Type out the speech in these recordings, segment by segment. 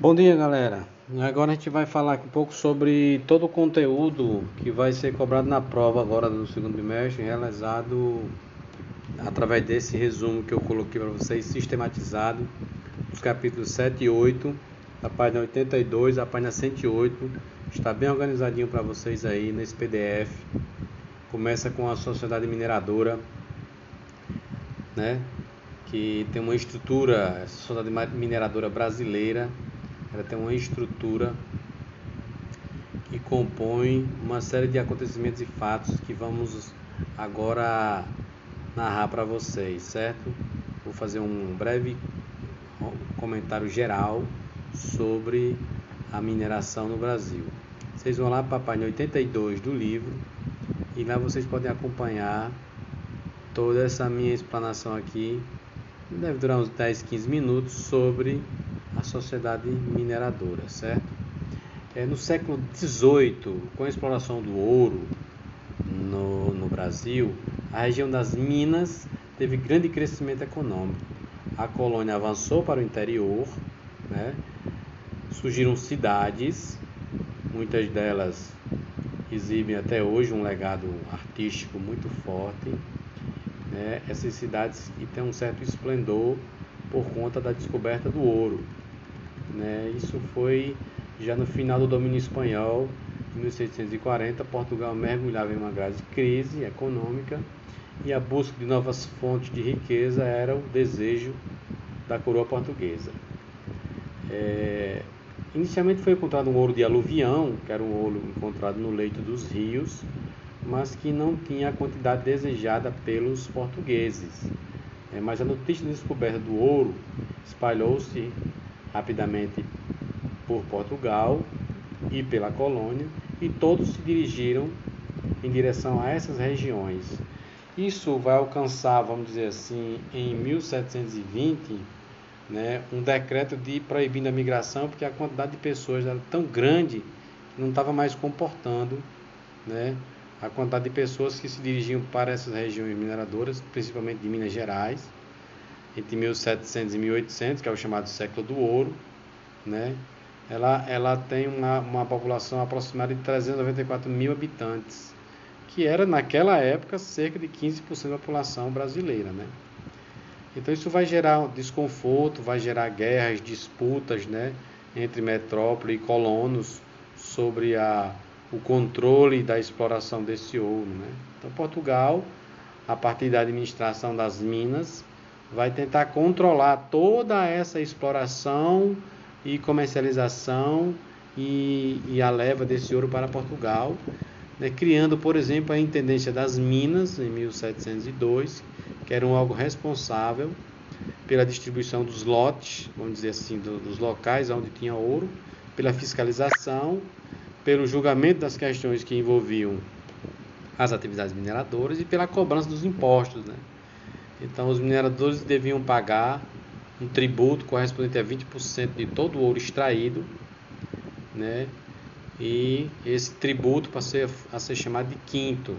Bom dia, galera. Agora a gente vai falar um pouco sobre todo o conteúdo que vai ser cobrado na prova agora do segundo bimestre, realizado através desse resumo que eu coloquei para vocês, sistematizado, os capítulos 7 e 8, da página 82 à página 108. Está bem organizadinho para vocês aí nesse PDF. Começa com a sociedade mineradora, né? Que tem uma estrutura, sociedade mineradora brasileira ela tem uma estrutura que compõe uma série de acontecimentos e fatos que vamos agora narrar para vocês, certo? Vou fazer um breve comentário geral sobre a mineração no Brasil. Vocês vão lá para a página 82 do livro e lá vocês podem acompanhar toda essa minha explanação aqui. Deve durar uns 10, 15 minutos sobre a sociedade mineradora, certo? É, no século XVIII, com a exploração do ouro no, no Brasil, a região das Minas teve grande crescimento econômico. A colônia avançou para o interior, né? surgiram cidades, muitas delas exibem até hoje um legado artístico muito forte. Né? Essas cidades têm um certo esplendor por conta da descoberta do ouro. Né? Isso foi já no final do domínio espanhol, em 1640, Portugal mergulhava em uma grave crise econômica e a busca de novas fontes de riqueza era o desejo da coroa portuguesa. É, inicialmente foi encontrado um ouro de aluvião, que era um ouro encontrado no leito dos rios, mas que não tinha a quantidade desejada pelos portugueses. É, mas a notícia da descoberta do ouro espalhou-se rapidamente por Portugal e pela colônia, e todos se dirigiram em direção a essas regiões. Isso vai alcançar, vamos dizer assim, em 1720, né, um decreto de proibindo a migração, porque a quantidade de pessoas era tão grande que não estava mais comportando né, a quantidade de pessoas que se dirigiam para essas regiões mineradoras, principalmente de Minas Gerais, entre 1700 e 1800, que é o chamado século do ouro, né? Ela, ela tem uma, uma população aproximada de 394 mil habitantes, que era naquela época cerca de 15% da população brasileira, né? Então isso vai gerar desconforto, vai gerar guerras, disputas, né, entre metrópole e colonos sobre a, o controle da exploração desse ouro, né? Então Portugal, a partir da administração das minas, vai tentar controlar toda essa exploração e comercialização e, e a leva desse ouro para Portugal, né, criando, por exemplo, a Intendência das Minas, em 1702, que era um algo responsável pela distribuição dos lotes, vamos dizer assim, do, dos locais onde tinha ouro, pela fiscalização, pelo julgamento das questões que envolviam as atividades mineradoras e pela cobrança dos impostos, né? Então, os mineradores deviam pagar um tributo correspondente a 20% de todo o ouro extraído, né? E esse tributo passou a ser chamado de quinto.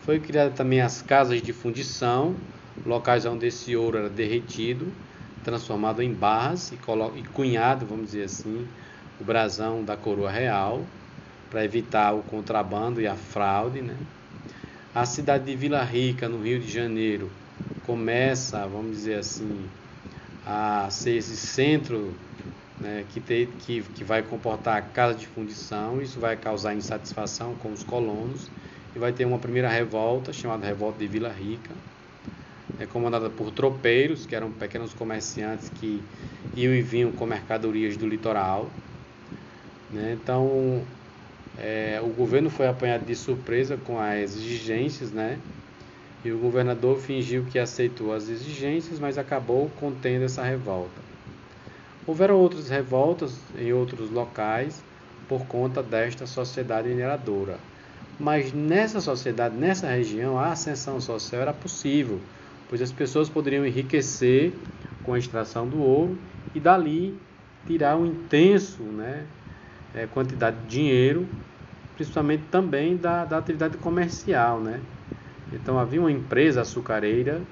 Foi criada também as casas de fundição, locais onde esse ouro era derretido, transformado em barras e, cunhado, vamos dizer assim, o brasão da coroa real, para evitar o contrabando e a fraude, né? A cidade de Vila Rica, no Rio de Janeiro, começa, vamos dizer assim, a ser esse centro né, que, tem, que, que vai comportar a casa de fundição, isso vai causar insatisfação com os colonos e vai ter uma primeira revolta chamada Revolta de Vila Rica, é comandada por tropeiros, que eram pequenos comerciantes que iam e vinham com mercadorias do litoral. Né? Então, é, o governo foi apanhado de surpresa com as exigências né, e o governador fingiu que aceitou as exigências, mas acabou contendo essa revolta. Houveram outras revoltas em outros locais por conta desta sociedade mineradora. Mas nessa sociedade, nessa região, a ascensão social era possível, pois as pessoas poderiam enriquecer com a extração do ouro e dali tirar um intenso né, eh, quantidade de dinheiro, principalmente também da, da atividade comercial. Né? Então havia uma empresa açucareira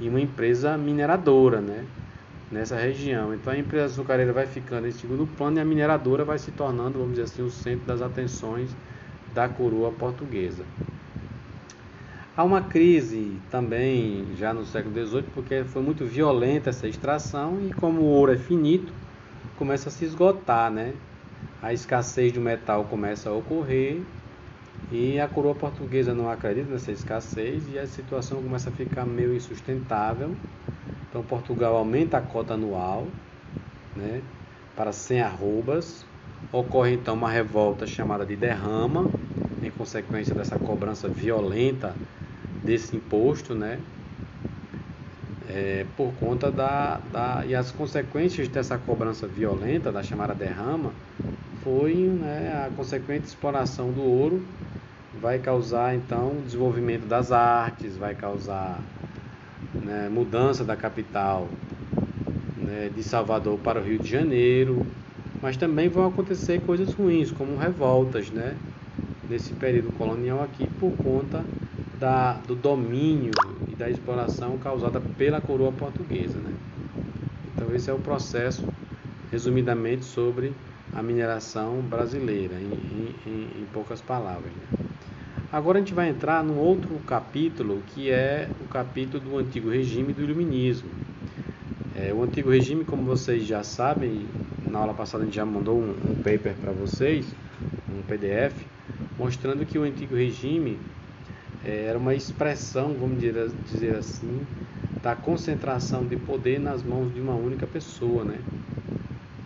e uma empresa mineradora, né? nessa região. Então a empresa açucareira vai ficando em segundo plano e a mineradora vai se tornando, vamos dizer assim, o centro das atenções da coroa portuguesa. Há uma crise também já no século XVIII, porque foi muito violenta essa extração e como o ouro é finito, começa a se esgotar, né? A escassez do metal começa a ocorrer e a coroa portuguesa não acredita nessa escassez e a situação começa a ficar meio insustentável. Então Portugal aumenta a cota anual, né, para 100 arrobas. Ocorre então uma revolta chamada de derrama, em consequência dessa cobrança violenta desse imposto, né? É, por conta da, da e as consequências dessa cobrança violenta da chamada derrama foi né, a consequente exploração do ouro vai causar então desenvolvimento das artes, vai causar né, mudança da capital né, de Salvador para o Rio de Janeiro, mas também vão acontecer coisas ruins como revoltas, né, nesse período colonial aqui por conta da, do domínio e da exploração causada pela coroa portuguesa. Né? Então, esse é o processo, resumidamente, sobre a mineração brasileira, em, em, em poucas palavras. Né? Agora a gente vai entrar num outro capítulo, que é o capítulo do Antigo Regime do Iluminismo. É, o Antigo Regime, como vocês já sabem, na aula passada a gente já mandou um, um paper para vocês, um PDF, mostrando que o Antigo Regime é, era uma expressão, vamos dizer assim, da concentração de poder nas mãos de uma única pessoa, né?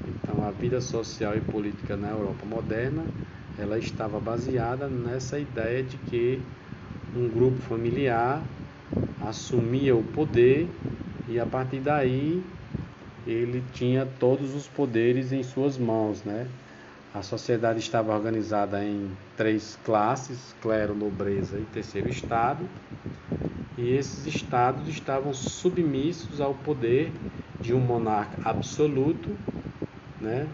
Então, a vida social e política na Europa moderna, ela estava baseada nessa ideia de que um grupo familiar assumia o poder e a partir daí ele tinha todos os poderes em suas mãos, né? A sociedade estava organizada em três classes: clero, nobreza e terceiro estado. E esses estados estavam submissos ao poder de um monarca absoluto, né,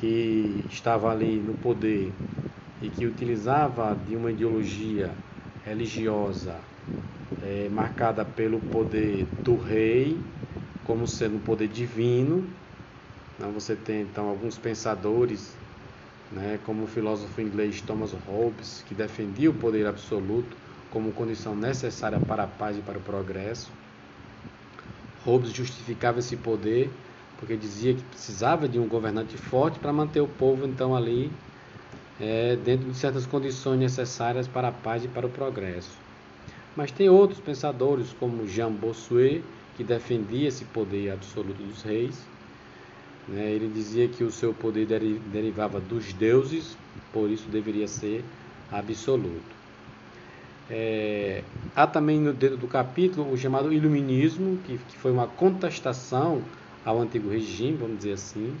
que estava ali no poder e que utilizava de uma ideologia religiosa é, marcada pelo poder do rei, como sendo um poder divino. Então, você tem então alguns pensadores né, como o filósofo inglês Thomas Hobbes, que defendia o poder absoluto como condição necessária para a paz e para o progresso. Hobbes justificava esse poder porque dizia que precisava de um governante forte para manter o povo então ali é, dentro de certas condições necessárias para a paz e para o progresso. Mas tem outros pensadores como Jean Bossuet que defendia esse poder absoluto dos reis né? Ele dizia que o seu poder derivava dos deuses, por isso deveria ser absoluto. É, há também no dentro do capítulo o chamado Iluminismo, que, que foi uma contestação ao antigo regime, vamos dizer assim.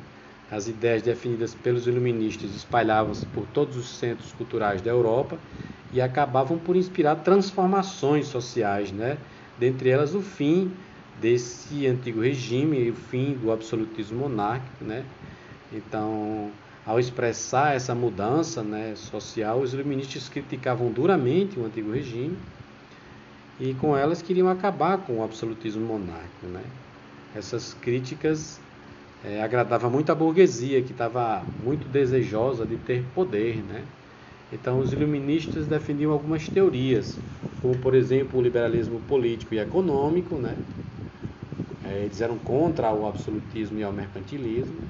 As ideias definidas pelos iluministas espalhavam-se por todos os centros culturais da Europa e acabavam por inspirar transformações sociais, né? dentre elas o fim desse antigo regime o fim do absolutismo monárquico, né? Então, ao expressar essa mudança né, social, os iluministas criticavam duramente o antigo regime e com elas queriam acabar com o absolutismo monárquico. Né? Essas críticas é, agradavam muito a burguesia, que estava muito desejosa de ter poder. Né? Então, os iluministas defendiam algumas teorias, como, por exemplo, o liberalismo político e econômico, né? É, eles eram contra o absolutismo e ao mercantilismo,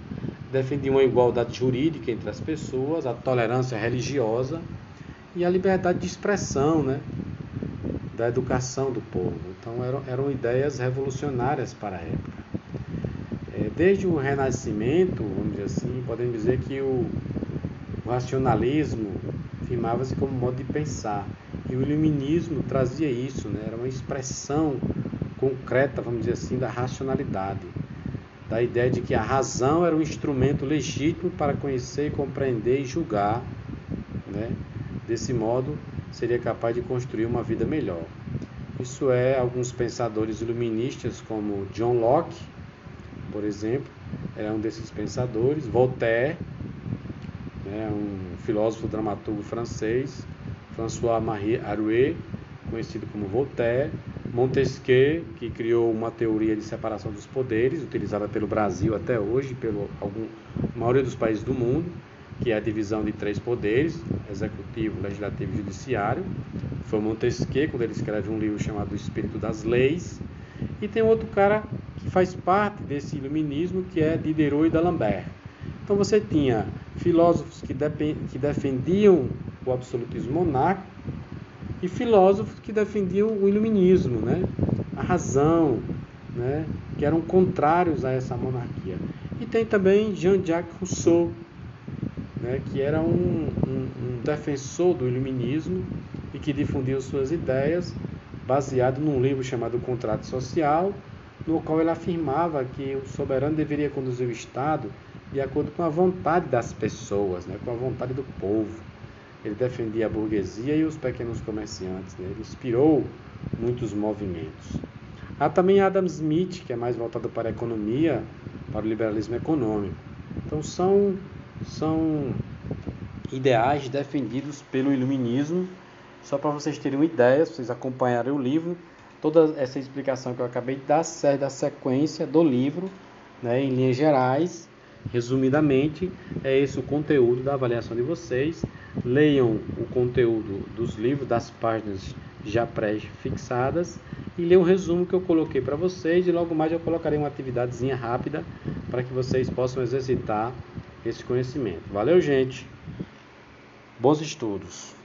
defendiam a igualdade jurídica entre as pessoas, a tolerância religiosa e a liberdade de expressão, né? da educação do povo. Então eram, eram ideias revolucionárias para a época. É, desde o Renascimento, vamos dizer assim, podemos dizer que o, o racionalismo firmava-se como modo de pensar e o iluminismo trazia isso, né? era uma expressão concreta, vamos dizer assim, da racionalidade, da ideia de que a razão era um instrumento legítimo para conhecer, compreender e julgar, né? Desse modo, seria capaz de construir uma vida melhor. Isso é alguns pensadores iluministas como John Locke, por exemplo, é um desses pensadores, Voltaire, né, um filósofo dramaturgo francês, François-Marie Arouet, conhecido como Voltaire, Montesquieu, que criou uma teoria de separação dos poderes, utilizada pelo Brasil até hoje, algum, maioria dos países do mundo, que é a divisão de três poderes, executivo, legislativo e judiciário. Foi Montesquieu, quando ele escreve um livro chamado O Espírito das Leis. E tem outro cara que faz parte desse iluminismo, que é Diderot e d'Alembert. Então você tinha filósofos que, que defendiam o absolutismo monárquico e filósofos que defendiam o iluminismo, né? a razão, né? que eram contrários a essa monarquia. E tem também Jean-Jacques Rousseau, né? que era um, um, um defensor do iluminismo e que difundiu suas ideias baseado num livro chamado Contrato Social, no qual ele afirmava que o soberano deveria conduzir o Estado de acordo com a vontade das pessoas, né? com a vontade do povo. Ele defendia a burguesia e os pequenos comerciantes. Né? Ele inspirou muitos movimentos. Há também Adam Smith, que é mais voltado para a economia, para o liberalismo econômico. Então são, são ideais defendidos pelo iluminismo. Só para vocês terem uma ideia, se vocês acompanharem o livro, toda essa explicação que eu acabei de dar serve da sequência do livro, né, em linhas gerais. Resumidamente, é esse o conteúdo da avaliação de vocês. Leiam o conteúdo dos livros, das páginas já pré-fixadas e leiam o resumo que eu coloquei para vocês e logo mais eu colocarei uma atividadezinha rápida para que vocês possam exercitar esse conhecimento. Valeu, gente! Bons estudos!